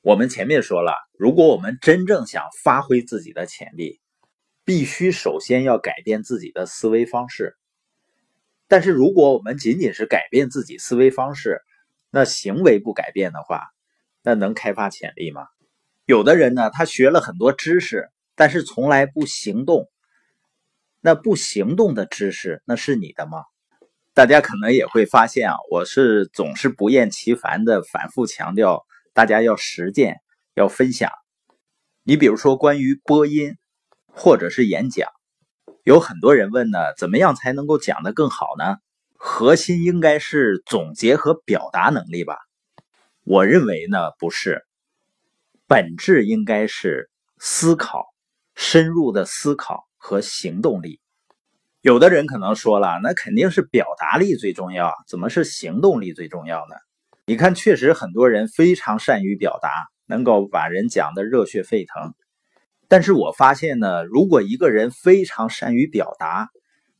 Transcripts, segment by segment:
我们前面说了，如果我们真正想发挥自己的潜力，必须首先要改变自己的思维方式。但是，如果我们仅仅是改变自己思维方式，那行为不改变的话，那能开发潜力吗？有的人呢，他学了很多知识，但是从来不行动。那不行动的知识，那是你的吗？大家可能也会发现啊，我是总是不厌其烦的反复强调，大家要实践，要分享。你比如说，关于播音或者是演讲。有很多人问呢，怎么样才能够讲得更好呢？核心应该是总结和表达能力吧？我认为呢，不是，本质应该是思考、深入的思考和行动力。有的人可能说了，那肯定是表达力最重要，怎么是行动力最重要呢？你看，确实很多人非常善于表达，能够把人讲得热血沸腾。但是我发现呢，如果一个人非常善于表达，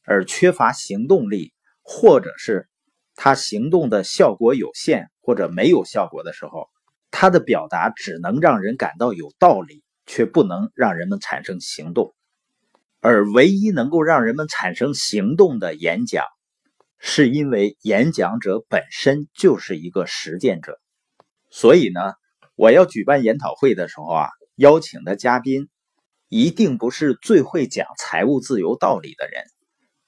而缺乏行动力，或者是他行动的效果有限或者没有效果的时候，他的表达只能让人感到有道理，却不能让人们产生行动。而唯一能够让人们产生行动的演讲，是因为演讲者本身就是一个实践者。所以呢，我要举办研讨会的时候啊，邀请的嘉宾。一定不是最会讲财务自由道理的人，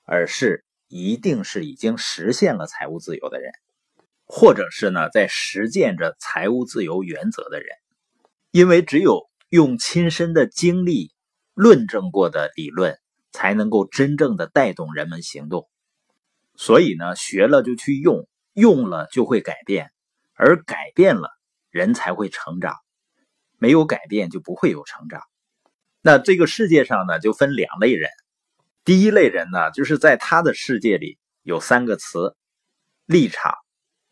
而是一定是已经实现了财务自由的人，或者是呢在实践着财务自由原则的人。因为只有用亲身的经历论证过的理论，才能够真正的带动人们行动。所以呢，学了就去用，用了就会改变，而改变了人才会成长，没有改变就不会有成长。那这个世界上呢，就分两类人。第一类人呢，就是在他的世界里有三个词：立场、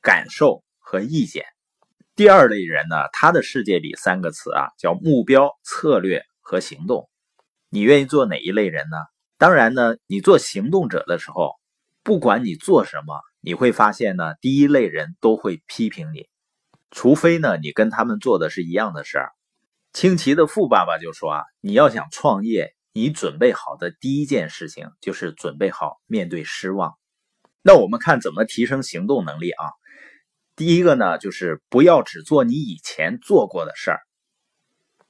感受和意见。第二类人呢，他的世界里三个词啊，叫目标、策略和行动。你愿意做哪一类人呢？当然呢，你做行动者的时候，不管你做什么，你会发现呢，第一类人都会批评你，除非呢，你跟他们做的是一样的事儿。清奇的富爸爸就说啊，你要想创业，你准备好的第一件事情就是准备好面对失望。那我们看怎么提升行动能力啊？第一个呢，就是不要只做你以前做过的事儿，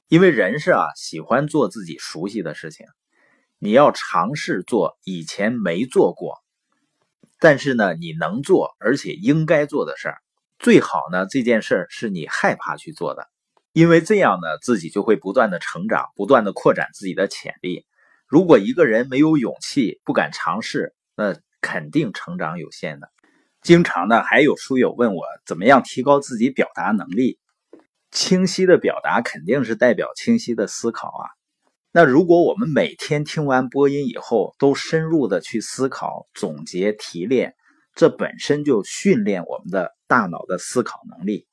因为人是啊喜欢做自己熟悉的事情。你要尝试做以前没做过，但是呢你能做而且应该做的事儿。最好呢这件事儿是你害怕去做的。因为这样呢，自己就会不断的成长，不断的扩展自己的潜力。如果一个人没有勇气，不敢尝试，那肯定成长有限的。经常呢，还有书友问我，怎么样提高自己表达能力？清晰的表达肯定是代表清晰的思考啊。那如果我们每天听完播音以后，都深入的去思考、总结、提炼，这本身就训练我们的大脑的思考能力。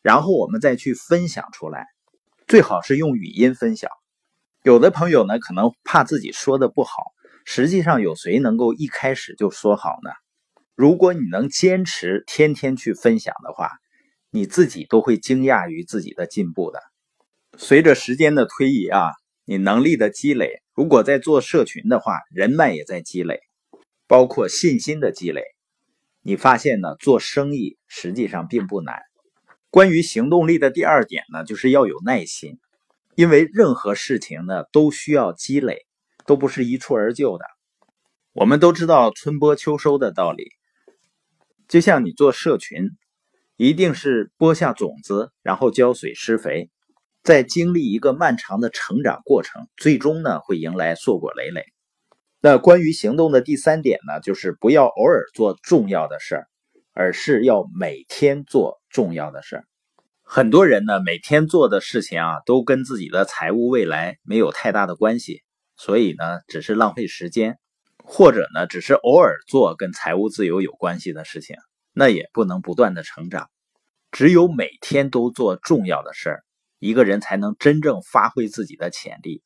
然后我们再去分享出来，最好是用语音分享。有的朋友呢，可能怕自己说的不好，实际上有谁能够一开始就说好呢？如果你能坚持天天去分享的话，你自己都会惊讶于自己的进步的。随着时间的推移啊，你能力的积累，如果在做社群的话，人脉也在积累，包括信心的积累。你发现呢，做生意实际上并不难。关于行动力的第二点呢，就是要有耐心，因为任何事情呢都需要积累，都不是一蹴而就的。我们都知道春播秋收的道理，就像你做社群，一定是播下种子，然后浇水施肥，在经历一个漫长的成长过程，最终呢会迎来硕果累累。那关于行动的第三点呢，就是不要偶尔做重要的事儿。而是要每天做重要的事儿。很多人呢，每天做的事情啊，都跟自己的财务未来没有太大的关系，所以呢，只是浪费时间，或者呢，只是偶尔做跟财务自由有关系的事情，那也不能不断的成长。只有每天都做重要的事儿，一个人才能真正发挥自己的潜力。